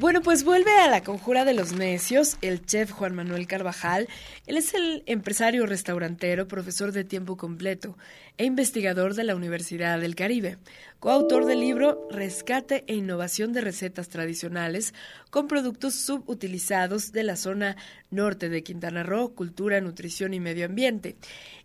Bueno, pues vuelve a la conjura de los necios el chef Juan Manuel Carvajal. Él es el empresario restaurantero, profesor de tiempo completo e investigador de la Universidad del Caribe, coautor del libro Rescate e Innovación de Recetas Tradicionales con Productos Subutilizados de la zona norte de Quintana Roo, Cultura, Nutrición y Medio Ambiente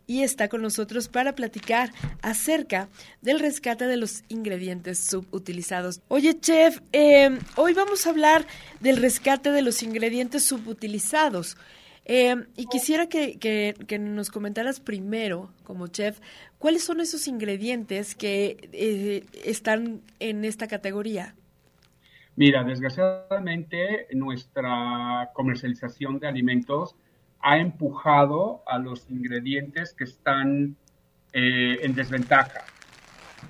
y está con nosotros para platicar acerca del rescate de los ingredientes subutilizados. Oye, chef, em, hoy vamos a hablar del rescate de los ingredientes subutilizados. Em, y quisiera que, que, nos comentaras primero, como chef, cuáles son esos ingredientes que eh, están en esta categoría. Mira, desgraciadamente nuestra comercialización de alimentos ha empujado a los ingredientes que están eh, en desventaja.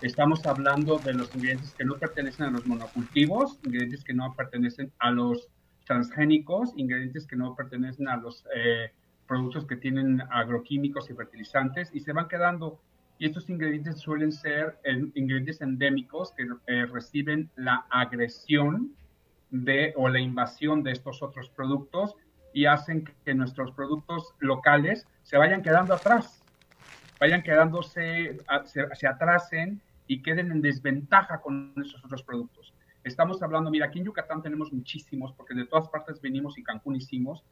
Estamos hablando de los ingredientes que no pertenecen a los monocultivos, ingredientes que no pertenecen a los transgénicos, ingredientes que no pertenecen a los eh, productos que tienen agroquímicos y fertilizantes y se van quedando. Y estos ingredientes suelen ser ingredientes endémicos que eh, reciben la agresión de o la invasión de estos otros productos y hacen que nuestros productos locales se vayan quedando atrás, vayan quedándose, se, atrasen y queden en desventaja con esos otros productos. Estamos hablando, mira, aquí en Yucatán tenemos muchísimos, porque de todas partes venimos y Cancún hicimos,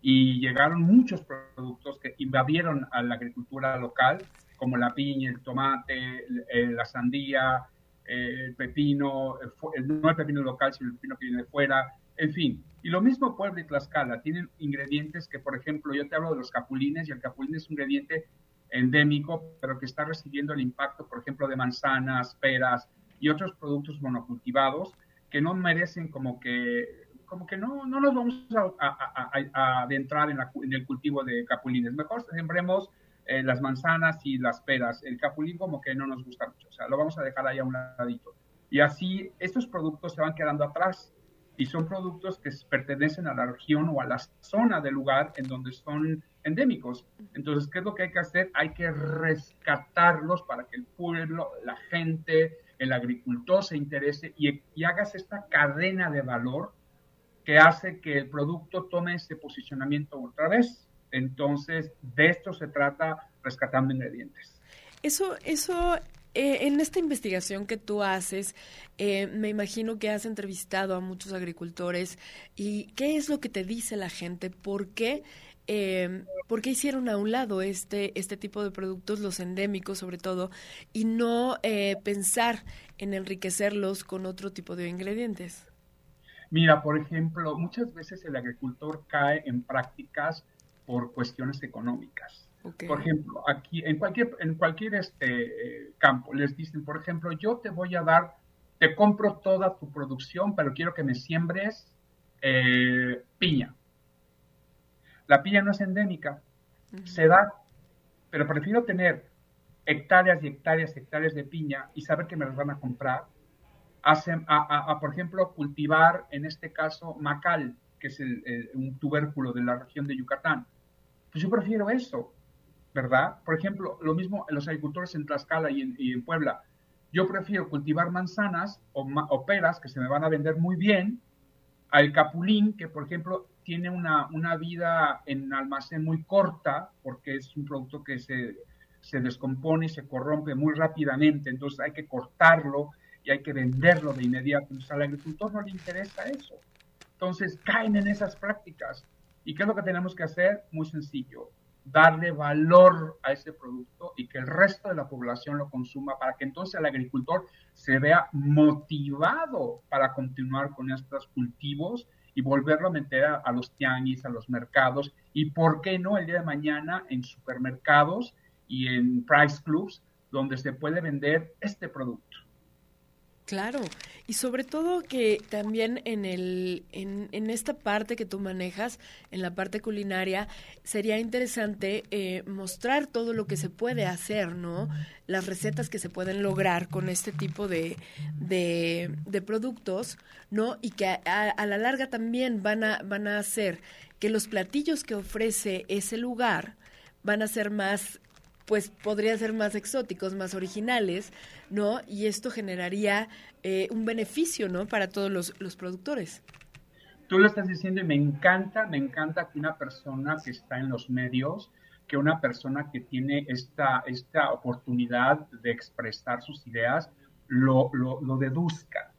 y llegaron muchos productos que invadieron a la agricultura local, como la piña, el tomate, la sandía, el pepino, no el pepino local, sino el pepino que viene de fuera, en fin, y lo mismo Puebla y Tlaxcala, tienen ingredientes que, por ejemplo, yo te hablo de los capulines y el capulín es un ingrediente endémico, pero que está recibiendo el impacto, por ejemplo, de manzanas, peras y otros productos monocultivados que no merecen como que, como que no, no nos vamos a, adentrar en, en, el cultivo de capulines. Mejor sembremos eh, las manzanas y las peras. El capulín como que no nos gusta mucho, o sea, lo vamos a dejar ahí a un ladito. Y así estos productos se van quedando atrás y son productos que pertenecen a la región o a la zona del lugar en donde son endémicos. Entonces, ¿qué es lo que hay que hacer? Hay que rescatarlos para que el pueblo, la gente, el agricultor se interese y, y hagas esta cadena de valor que hace que el producto tome ese posicionamiento otra vez. Entonces, de esto se trata rescatando ingredientes. Eso, eso eh, en esta investigación que tú haces, eh, me imagino que has entrevistado a muchos agricultores y ¿qué es lo que te dice la gente? ¿Por qué, eh, ¿por qué hicieron a un lado este, este tipo de productos, los endémicos sobre todo, y no pensar en enriquecerlos con otro tipo de ingredientes? Mira, por ejemplo, muchas veces el agricultor cae en prácticas por cuestiones económicas. Por ejemplo, aquí en cualquier, en cualquier este, eh, campo les dicen, por ejemplo, yo te voy a dar, te compro toda tu producción, pero quiero que me siembres eh, piña. La piña no es endémica, se da, pero prefiero tener hectáreas y hectáreas y hectáreas de piña y saber que me las van a comprar, a, por ejemplo, cultivar, en este caso, macal, que es un tubérculo de la región de Yucatán. Pues yo prefiero eso, ¿verdad? Por ejemplo, lo mismo los agricultores en Tlaxcala y en, Puebla. Yo prefiero cultivar manzanas o, peras que se me van a vender muy bien al capulín, que por ejemplo tiene una, una vida en almacén muy corta, porque es un producto que se, se descompone y se corrompe muy rápidamente, entonces hay que cortarlo y hay que venderlo de inmediato. Entonces al agricultor no le interesa eso. Entonces caen en esas prácticas. ¿Y qué es lo que tenemos que hacer? Muy sencillo, darle valor a ese producto y que el resto de la población lo consuma para que entonces el agricultor se vea motivado para continuar con estos cultivos y volverlo a meter a, los tianguis, a los mercados y, ¿por qué no, el día de mañana en supermercados y en price clubs donde se puede vender este producto? Claro, y sobre todo que también en, el, en, en, esta parte que tú manejas, en la parte culinaria, sería interesante eh, mostrar todo lo que se puede hacer, ¿no? Las recetas que se pueden lograr con este tipo de, de, productos, ¿no? Y que a, a, la larga también van a, van a hacer que los platillos que ofrece ese lugar van a ser más pues podría ser más exóticos, más originales, ¿no? Y esto generaría eh, un beneficio, ¿no? Para todos los, productores. tú lo estás diciendo y me encanta, me encanta que una persona que está en los medios, que una persona que tiene esta, esta oportunidad de expresar sus ideas, lo, lo, lo deduzca,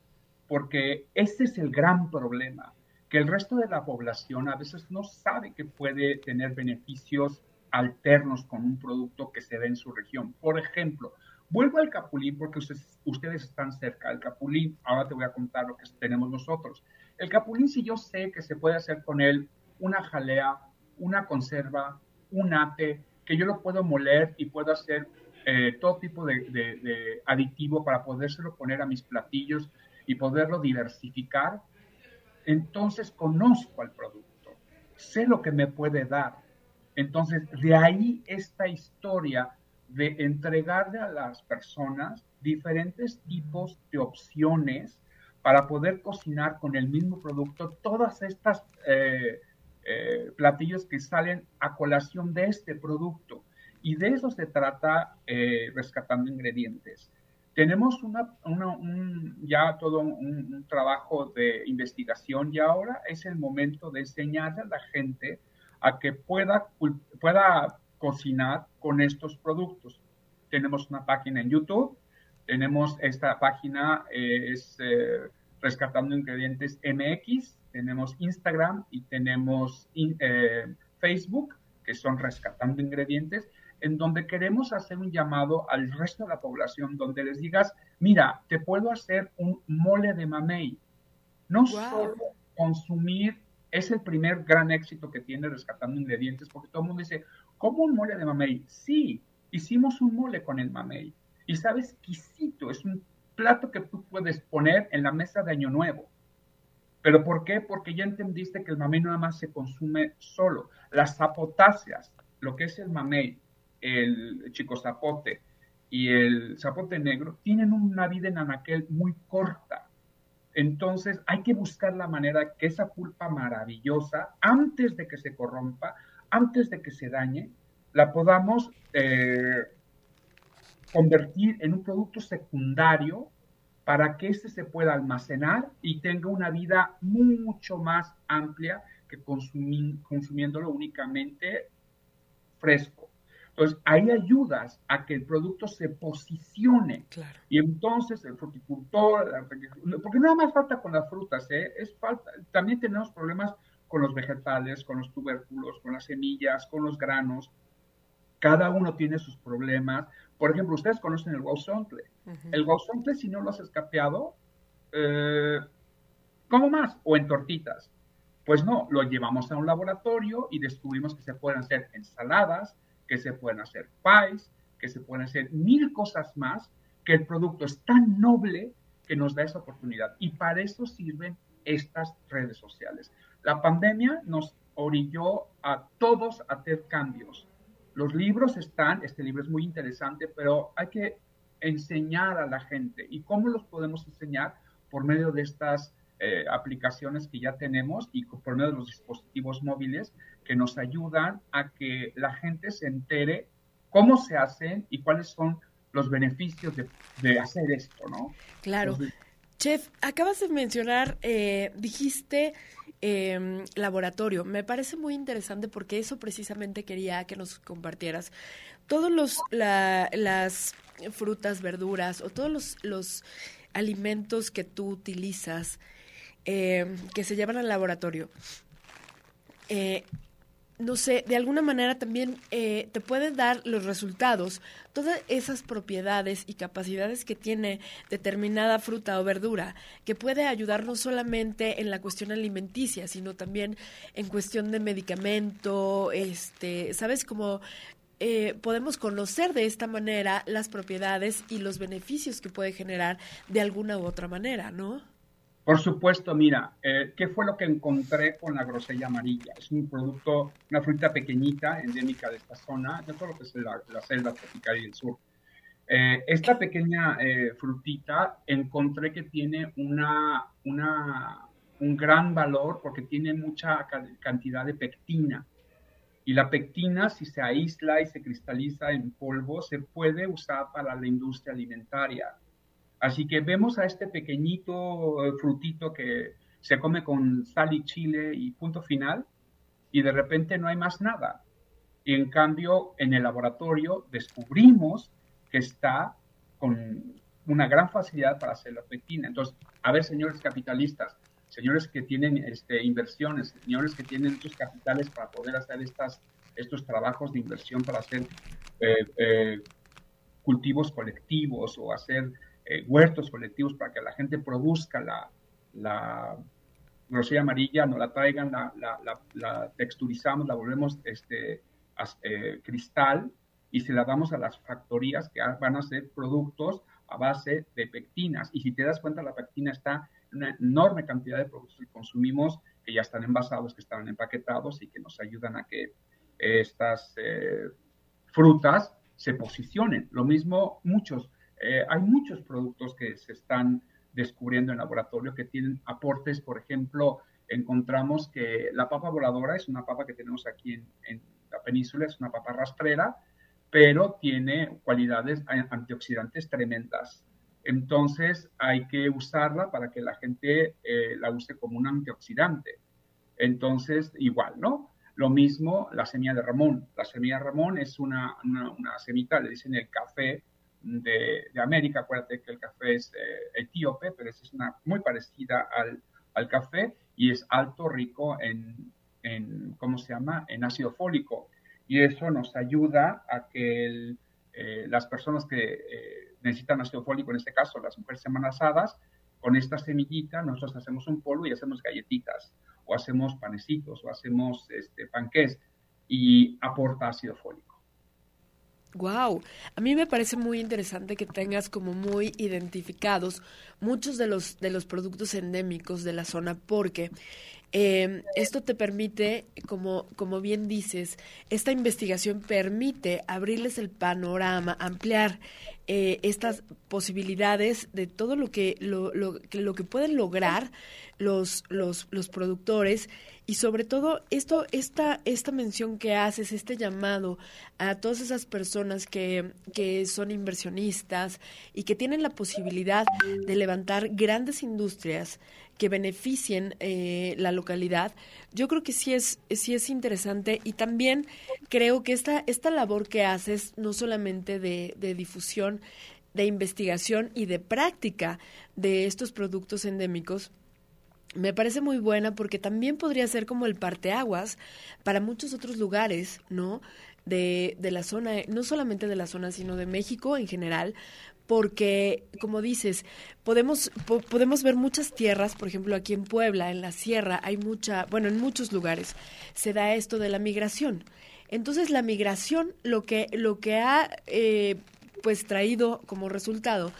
porque ese es el gran problema, que el resto de la población a veces no sabe que puede tener beneficios alternos con un producto que se ve en su región. Por ejemplo, vuelvo al capulín porque ustedes, están cerca. El capulín, ahora te voy a contar lo que tenemos nosotros. El capulín, si yo sé que se puede hacer con él una jalea, una conserva, un ate, que yo lo puedo moler y puedo hacer eh, todo tipo de, aditivo para podérselo poner a mis platillos y poderlo diversificar, entonces conozco al producto, sé lo que me puede dar. Entonces, de ahí esta historia de entregarle a las personas diferentes tipos de opciones para poder cocinar con el mismo producto todas estas eh, eh, platillos que salen a colación de este producto. Y de eso se trata eh, rescatando ingredientes. Tenemos una, ya todo un, trabajo de investigación y ahora es el momento de enseñarle a la gente a que pueda, pueda cocinar con estos productos. Tenemos una página en YouTube, tenemos esta página, eh, es Rescatando Ingredientes MX, tenemos Instagram y tenemos eh, Facebook, que son Rescatando Ingredientes, en donde queremos hacer un llamado al resto de la población, donde les digas, mira, te puedo hacer un mole de mamey. No solo consumir, es el primer gran éxito que tiene Rescatando Ingredientes, porque todo el mundo dice, ¿cómo un mole de mamey? Sí, hicimos un mole con el mamey. Y sabes, exquisito, es un plato que tú puedes poner en la mesa de Año Nuevo ¿Pero por qué? Porque ya entendiste que el mamey nada más se consume solo. Las zapotáceas, lo que es el mamey, el chico zapote y el zapote negro, tienen una vida en anaquel muy corta. Entonces hay que buscar la manera que esa pulpa maravillosa, antes de que se corrompa, antes de que se dañe, la podamos eh, convertir en un producto secundario para que éste se pueda almacenar y tenga una vida mucho más amplia que consumiéndolo únicamente fresco. Entonces, ahí ayudas a que el producto se posicione. Y entonces el fruticultor, porque no más falta con las frutas, ¿eh? es falta, también tenemos problemas con los vegetales, con los tubérculos, con las semillas, con los granos. Cada uno tiene sus problemas. Por ejemplo, ustedes conocen el guauzontle. El guauzontle, si no lo has escapeado, eh, ¿cómo más? O en tortitas. Pues no, lo llevamos a un laboratorio y descubrimos que se pueden hacer ensaladas, que se pueden hacer pies, que se pueden hacer mil cosas más, que el producto es tan noble que nos da esa oportunidad. Y para eso sirven estas redes sociales. La pandemia nos orilló a todos a hacer cambios los libros están, este libro es muy interesante, pero hay que enseñar a la gente. ¿Y cómo los podemos enseñar? Por medio de estas eh, aplicaciones que ya tenemos y por medio de los dispositivos móviles que nos ayudan a que la gente se entere cómo se hacen y cuáles son los beneficios de, hacer esto, ¿no? Claro. Chef, acabas de mencionar, eh, dijiste eh, laboratorio. Me parece muy interesante porque eso precisamente quería que nos compartieras. Todos los las frutas, verduras o todos los, los alimentos que tú utilizas eh, que se llevan al laboratorio. Eh, no sé, de alguna manera también eh, te pueden dar los resultados, todas esas propiedades y capacidades que tiene determinada fruta o verdura, que puede ayudar no solamente en la cuestión alimenticia, sino también en cuestión de medicamento, este, ¿sabes? cómo eh, podemos conocer de esta manera las propiedades y los beneficios que puede generar de alguna u otra manera, ¿no? Por supuesto, mira, eh, ¿qué fue lo que encontré con la grosella amarilla? Es un producto, una fruta pequeñita, endémica de esta zona, todo lo que es la, selva tropical y del sur. Eh, esta pequeña eh, frutita encontré que tiene una, un gran valor porque tiene mucha cantidad de pectina. Y la pectina, si se aísla y se cristaliza en polvo, se puede usar para la industria alimentaria Así que vemos a este pequeñito eh, frutito que, se come con sal y chile y punto final, y de repente no hay más nada. Y en cambio, en el laboratorio descubrimos que está con una gran facilidad para hacer la pectina. Entonces, a ver, señores capitalistas, señores que tienen este, inversiones, señores que tienen muchos capitales para poder hacer estas, estos trabajos de inversión para hacer eh, eh, cultivos colectivos o hacer eh, huertos colectivos para que la gente produzca la, la grosella amarilla, no la traigan, la, la, la, texturizamos, la volvemos este, cristal y se la damos a las factorías que van a hacer productos a base de pectinas. Y si te das cuenta, la pectina está en una enorme cantidad de productos que consumimos que ya están envasados, que están empaquetados y que nos ayudan a que estas eh, frutas se posicionen. Lo mismo muchos, eh, hay muchos productos que se están descubriendo en laboratorio que tienen aportes, por ejemplo, encontramos que la papa voladora es una papa que tenemos aquí en, la península, es una papa rastrera, pero tiene cualidades antioxidantes tremendas. Entonces hay que usarla para que la gente eh, la use como un antioxidante. Entonces, igual, ¿no? Lo mismo la semilla de Ramón. La semilla de Ramón es una, una, semita, le dicen el café de, de, América. Acuérdate que el café es eh, etíope, pero es una muy parecida al, al, café y es alto, rico en, en, ¿cómo se llama? En ácido fólico y eso nos ayuda a que eh, las personas que eh, necesitan ácido fólico, en este caso las mujeres embarazadas, con esta semillita nosotros hacemos un polvo y hacemos galletitas, o hacemos panecitos, o hacemos este, panqués, y aporta ácido fólico. Wow, a mí me parece muy interesante que tengas como muy identificados muchos de los de los productos endémicos de la zona porque eh, esto te permite, como, como bien dices, esta investigación permite abrirles el panorama, ampliar eh, estas posibilidades de todo lo que, lo, lo, lo que pueden lograr los, los, los productores y sobre todo esto, esta, esta mención que haces, este llamado a todas esas personas que, que son inversionistas y que tienen la posibilidad de levantar grandes industrias que beneficien eh, la localidad, yo creo que sí es, sí es interesante y también creo que esta, esta labor que haces, no solamente de, de difusión, de investigación y de práctica de estos productos endémicos, me parece muy buena porque también podría ser como el parteaguas para muchos otros lugares, ¿no? De, de la zona, no solamente de la zona, sino de México en general, porque, como dices, podemos, podemos ver muchas tierras, por ejemplo, aquí en Puebla, en la sierra, hay mucha, bueno, en muchos lugares se da esto de la migración. Entonces, la migración lo que, lo que ha eh, pues traído como resultado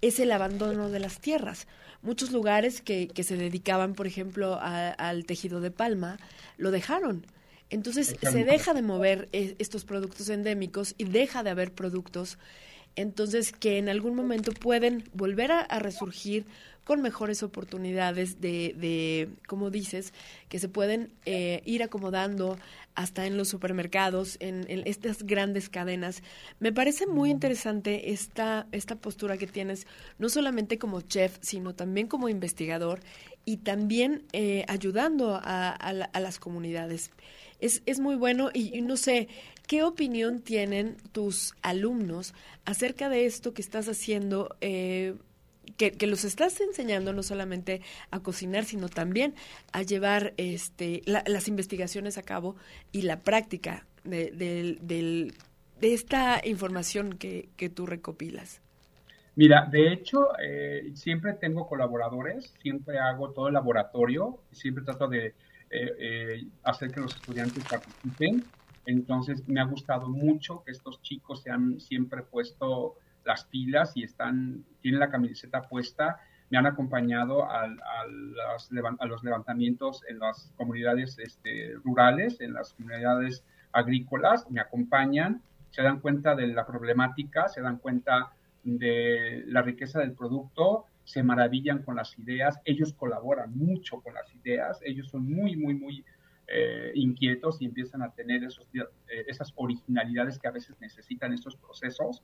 es el abandono de las tierras. Muchos lugares que, que se dedicaban, por ejemplo, al tejido de palma, lo dejaron. Entonces se deja de mover eh, estos productos endémicos y deja de haber productos entonces que en algún momento pueden volver a, resurgir con mejores oportunidades de, de, como dices, que se pueden eh, ir acomodando hasta en los supermercados, en, estas grandes cadenas. Me parece muy interesante esta, esta postura que tienes, no solamente como chef, sino también como investigador y también eh, ayudando a, las comunidades. Es, es muy bueno y, no sé, ¿qué opinión tienen tus alumnos acerca de esto que estás haciendo? Eh, que, los estás enseñando no solamente a cocinar, sino también a llevar este, las investigaciones a cabo y la práctica de, de, esta información que, que, tú recopilas. Mira, de hecho, eh, siempre tengo colaboradores, siempre hago todo el laboratorio, siempre trato de eh, eh, hacer que los estudiantes participen. Entonces, me ha gustado mucho que estos chicos se han siempre puesto las pilas y están, tienen la camiseta puesta. Me han acompañado a, los, levantamientos en las comunidades este, rurales, en las comunidades agrícolas, me acompañan, se dan cuenta de la problemática, se dan cuenta de la riqueza del producto, se maravillan con las ideas, ellos colaboran mucho con las ideas, ellos son muy, muy, muy eh, inquietos y empiezan a tener esos, eh, esas originalidades que a veces necesitan estos procesos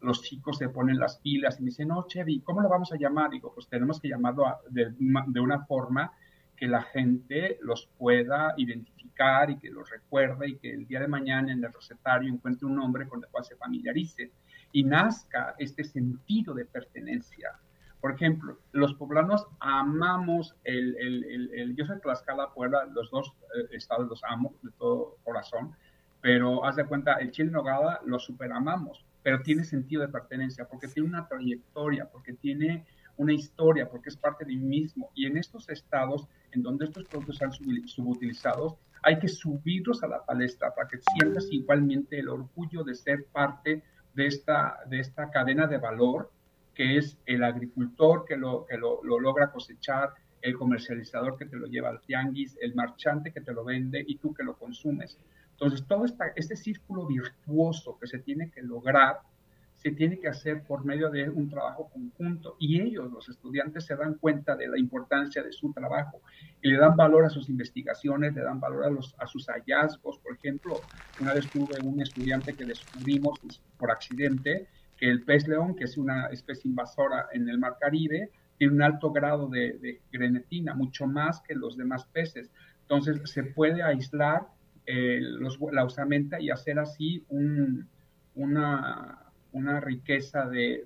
los chicos se ponen las pilas y me dicen, no, Chevy, ¿cómo lo vamos a llamar? Digo, pues tenemos que llamarlo de, una forma que la gente los pueda identificar y que los recuerde y que el día de mañana en el recetario encuentre un nombre con el cual se familiarice y nazca este sentido de pertenencia. Por ejemplo, los poblanos amamos el, el, el, yo soy Tlaxcala, Puebla, los dos eh, estados los amo de todo corazón, pero haz de cuenta, el chile nogada lo superamamos, pero tiene sentido de pertenencia porque tiene una trayectoria, porque tiene una historia, porque es parte de mí mismo. Y en estos estados en donde estos productos están subutilizados, hay que subirlos a la palestra para que sientas igualmente el orgullo de ser parte de esta, de esta cadena de valor que es el agricultor que, lo, que lo, lo logra cosechar, el comercializador que te lo lleva al tianguis, el marchante que te lo vende y tú que lo consumes. Entonces, todo esta, este círculo virtuoso que se tiene que lograr, se tiene que hacer por medio de un trabajo conjunto y ellos, los estudiantes, se dan cuenta de la importancia de su trabajo y le dan valor a sus investigaciones, le dan valor a, los, a sus hallazgos. Por ejemplo, una vez tuve un estudiante que descubrimos por accidente que el pez león, que es una especie invasora en el mar Caribe, tiene un alto grado de, grenetina, mucho más que los demás peces. Entonces, se puede aislar eh, la osamenta y hacer así una, riqueza de,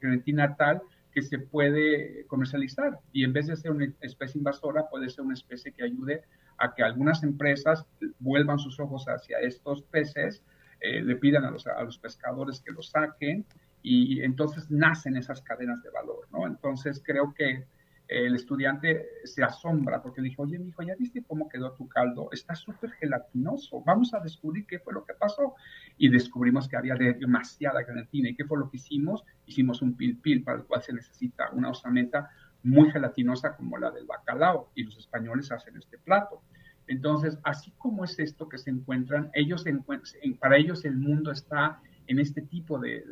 de tal que se puede comercializar y en vez de ser una especie invasora puede ser una especie que ayude a que algunas empresas vuelvan sus ojos hacia estos peces, eh, le pidan a los, a los pescadores que los saquen y entonces nacen esas cadenas de valor, ¿no? Entonces creo que el estudiante se asombra porque dijo, oye, mi hijo, ¿ya viste cómo quedó tu caldo? Está súper gelatinoso. Vamos a descubrir qué fue lo que pasó. Y descubrimos que había demasiada gelatina. ¿Y qué fue lo que hicimos? Hicimos un pil pil para el cual se necesita una osamenta muy gelatinosa como la del bacalao. Y los españoles hacen este plato. Entonces, así como es esto que se encuentran, ellos para ellos el mundo está en este tipo de,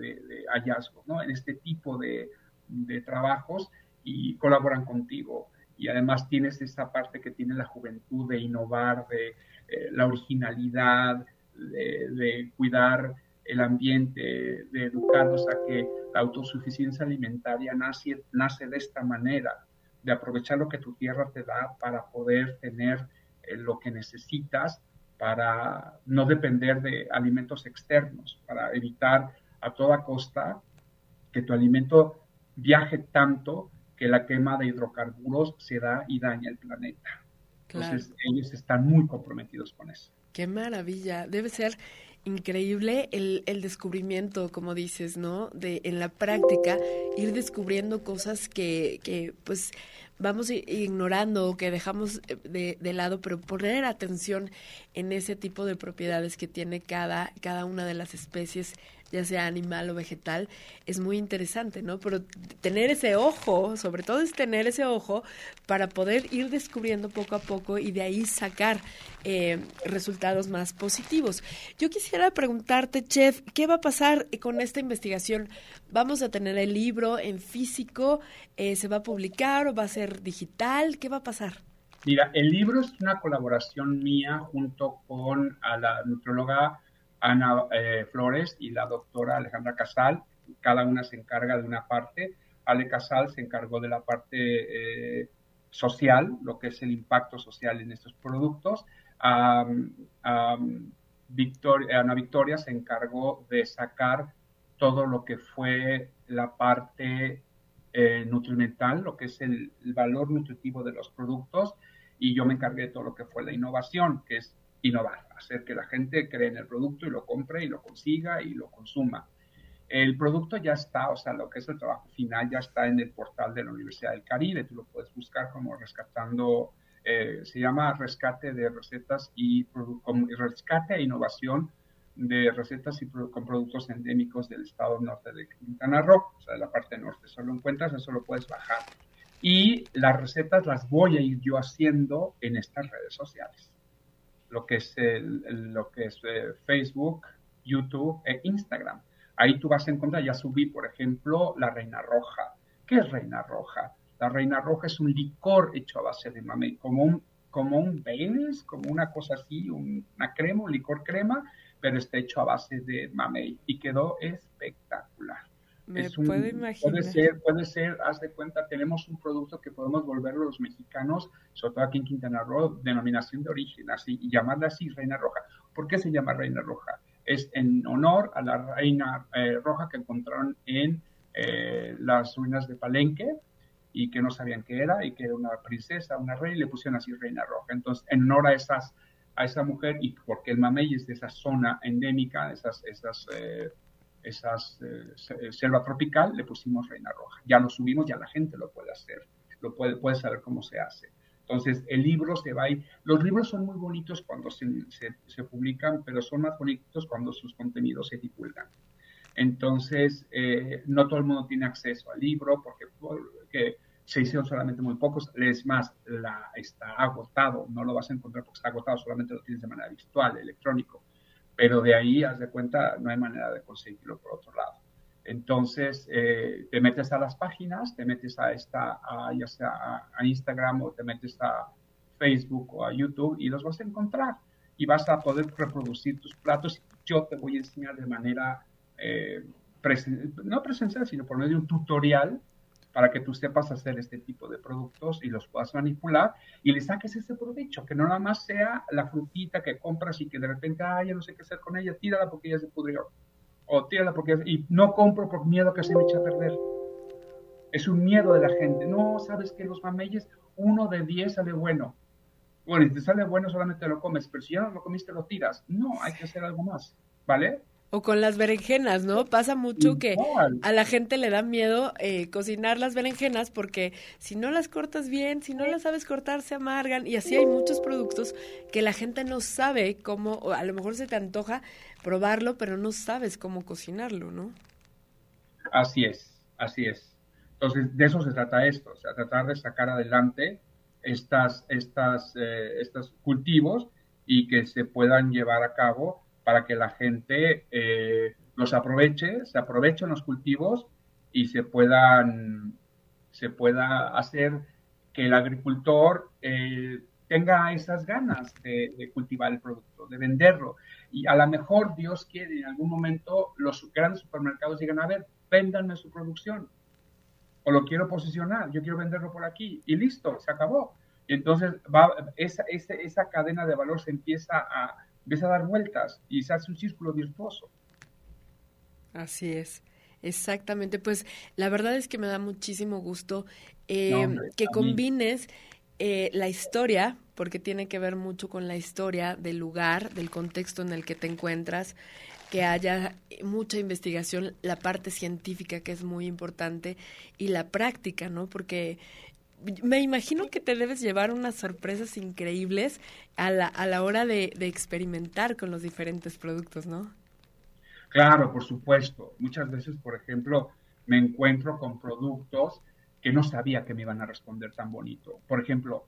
hallazgos, ¿no? En este tipo de, de trabajos y colaboran contigo. Y además tienes esa parte que tiene la juventud de innovar, de eh, la originalidad, de, cuidar el ambiente, de educarnos a que la autosuficiencia alimentaria nace, nace de esta manera, de aprovechar lo que tu tierra te da para poder tener lo que necesitas, para no depender de alimentos externos, para evitar a toda costa que tu alimento viaje tanto que la quema de hidrocarburos se da y daña el planeta. Entonces ellos están muy comprometidos con eso. Qué maravilla. Debe ser increíble el, el, descubrimiento, como dices, ¿no? De en la práctica ir descubriendo cosas que, que pues vamos ignorando o que dejamos eh, de, de, lado, pero poner atención en ese tipo de propiedades que tiene cada, cada una de las especies ya sea animal o vegetal, es muy interesante, ¿no? Pero tener ese ojo, sobre todo es tener ese ojo para poder ir descubriendo poco a poco y de ahí sacar eh, resultados más positivos. Yo quisiera preguntarte, Chef, ¿qué va a pasar con esta investigación? ¿Vamos a tener el libro en físico? Eh, ¿Se va a publicar o va a ser digital? ¿Qué va a pasar? Mira, el libro es una colaboración mía junto con a la nutróloga Ana eh, Flores y la doctora Alejandra Casal. Cada una se encarga de una parte. Ale Casal se encargó de la parte eh, social, lo que es el impacto social en estos productos. Ana Victoria se encargó de sacar todo lo que fue la parte eh, nutrimental, lo que es el, el, valor nutritivo de los productos, y yo me encargué de todo lo que fue la innovación, que es innovar, hacer que la gente cree en el producto y lo compre y lo consiga y lo consuma. El producto ya está, o sea, lo que es el trabajo final ya está en el portal de la Universidad del Caribe, tú lo puedes buscar como rescatando, eh, se llama rescate de recetas y rescate e innovación de recetas y con productos endémicos del estado norte de Quintana Roo, o sea, de la parte norte. Solo encuentras, eso lo puedes bajar. Y las recetas las voy a ir yo haciendo en estas redes sociales lo que es, lo que es eh, Facebook, YouTube e Instagram. Ahí tú vas a encontrar, ya subí, por ejemplo, la Reina Roja. ¿Qué es Reina Roja? La Reina Roja es un licor hecho a base de mamey, como un, como un Baileys, como una cosa así, una crema, un licor crema, pero está hecho a base de mamey y quedó espectacular. Me puedo imaginar. Puede ser, puede ser, haz de cuenta, tenemos un producto que podemos volverlo los mexicanos, sobre todo aquí en Quintana Roo, denominación de origen, así, y llamarla así Reina Roja. ¿Por qué se llama Reina Roja? Es en honor a la Reina eh, Roja que encontraron en eh, las ruinas de Palenque y que no sabían qué era y que era una princesa, una reina, y le pusieron así Reina Roja. Entonces, en honor a esas a esa mujer y porque el mamey es de esa zona endémica, esas, esas eh, esas eh, selva tropical, le pusimos reina roja. Ya lo subimos, ya la gente lo puede hacer, lo puede, puede saber cómo se hace. Entonces, el libro se va y los libros son muy bonitos cuando se, se, publican, pero son más bonitos cuando sus contenidos se divulgan. Entonces, eh, no todo el mundo tiene acceso al libro porque, porque, se hicieron solamente muy pocos. Es más, la, está agotado, no lo vas a encontrar porque está agotado, solamente lo tienes de manera virtual, electrónico pero de ahí, haz de cuenta, no hay manera de conseguirlo por otro lado. Entonces, eh, te metes a las páginas, te metes a esta, sea a, Instagram o te metes a Facebook o a YouTube y los vas a encontrar y vas a poder reproducir tus platos. Yo te voy a enseñar de manera, eh, no presencial, sino por medio de un tutorial para que tú sepas hacer este tipo de productos y los puedas manipular y le saques ese provecho, que no nada más sea la frutita que compras y que de repente, ay, ya no sé qué hacer con ella, tírala porque ya se pudrió. O tírala porque... Y no compro por miedo que se me eche a perder. Es un miedo de la gente. No, sabes que los mameyes, uno de diez sale bueno. Bueno, si te sale bueno solamente lo comes, pero si ya no lo comiste lo tiras. No, hay que hacer algo más, ¿vale? O con las berenjenas, ¿no? Pasa mucho que a la gente le da miedo eh, cocinar las berenjenas porque si no las cortas bien, si no las sabes cortar, se amargan. Y así hay muchos productos que la gente no sabe cómo, o a lo mejor se te antoja probarlo, pero no sabes cómo cocinarlo, ¿no? Así es, así es. Entonces, de eso se trata esto, o sea, tratar de sacar adelante estas, estas, eh, estos cultivos y que se puedan llevar a cabo para que la gente eh, los aproveche, se aprovechen los cultivos y se puedan se pueda hacer que el agricultor eh, tenga esas ganas de, cultivar el producto, de venderlo. Y a lo mejor Dios quiere en algún momento los grandes supermercados digan, a ver, véndanme su producción. O lo quiero posicionar, yo quiero venderlo por aquí. Y listo, se acabó. Y entonces esa, esa, esa cadena de valor se empieza a, empieza a dar vueltas y se hace un círculo virtuoso. Así es. Exactamente, pues la verdad es que me da muchísimo gusto eh, que combines eh, la historia, porque tiene que ver mucho con la historia del lugar, del contexto en el que te encuentras, que haya mucha investigación, la parte científica que es muy importante y la práctica, ¿no? Porque me imagino que te debes llevar unas sorpresas increíbles a la, a la hora de, experimentar con los diferentes productos, ¿no? Claro, por supuesto. Muchas veces, por ejemplo, me encuentro con productos que no sabía que me iban a responder tan bonito. Por ejemplo,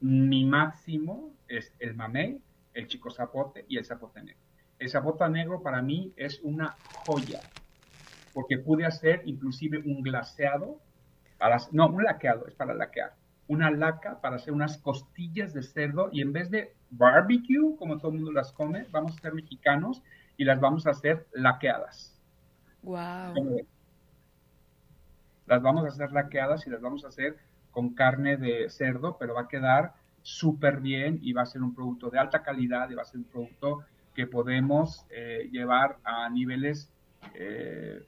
mi máximo es el mamey, el chico zapote y el zapote negro. El zapote negro para mí es una joya, porque pude hacer inclusive un glaseado no, un laqueado, es para laquear. Una laca para hacer unas costillas de cerdo y en vez de barbecue, como todo el mundo las come, vamos a ser mexicanos y las vamos a hacer laqueadas. Wow. Las vamos a hacer laqueadas y las vamos a hacer con carne de cerdo, pero va a quedar súper bien y va a ser un producto de alta calidad y va a ser un producto que podemos eh, llevar a niveles eh,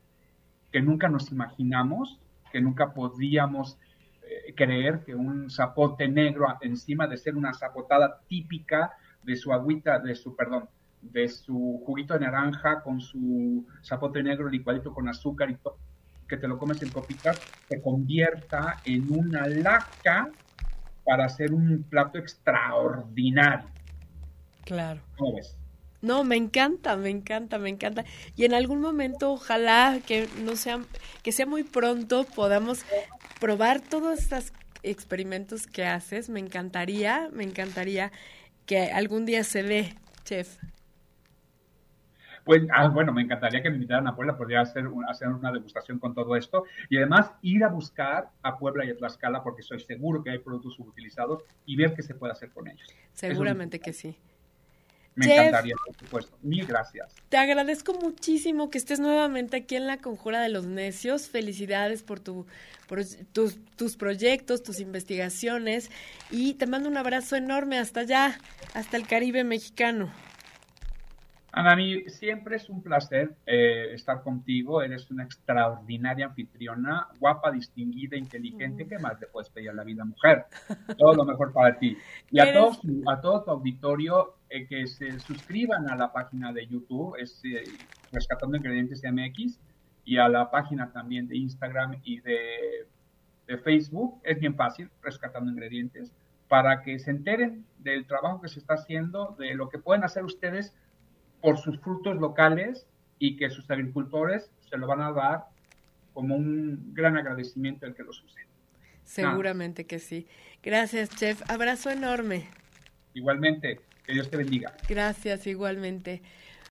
que nunca nos imaginamos que nunca podíamos eh, creer que un zapote negro, encima de ser una zapotada típica de su agüita, de su, perdón, de su juguito de naranja con su zapote negro licuadito con azúcar y todo, que te lo comes en copitas, se convierta en una laca para hacer un plato extraordinario. Claro. ¿Cómo ves? No, me encanta, me encanta, me encanta. Y en algún momento, ojalá que no sea, que sea muy pronto, podamos probar todos estos experimentos que haces. Me encantaría, me encantaría que algún día se dé, chef. Pues, ah, bueno, me encantaría que me invitaran a Puebla, podría hacer, hacer una degustación con todo esto y además ir a buscar a Puebla y a Tlaxcala porque estoy seguro que hay productos subutilizados y ver qué se puede hacer con ellos. Seguramente que sí. Me encantaría, por supuesto. Mil gracias. Te agradezco muchísimo que estés nuevamente aquí en la Conjura de los Necios. Felicidades por, tu, por tus, tus proyectos, tus investigaciones y te mando un abrazo enorme hasta allá, hasta el Caribe mexicano. Ana, mí siempre es un placer eh, estar contigo. Eres una extraordinaria anfitriona, guapa, distinguida, inteligente. ¿Qué más le puedes pedir a la vida, mujer? Todo lo mejor para ti. Y a, todos, a todo tu auditorio eh, que se suscriban a la página de YouTube, es eh, Rescatando Ingredientes MX, y a la página también de Instagram y de, de Facebook. Es bien fácil, Rescatando Ingredientes, para que se enteren del trabajo que se está haciendo, de lo que pueden hacer ustedes por sus frutos locales y que sus agricultores se lo van a dar como un gran agradecimiento al que los usen. Seguramente que sí. Gracias, chef. Abrazo enorme. Igualmente, que Dios te bendiga. Gracias, igualmente.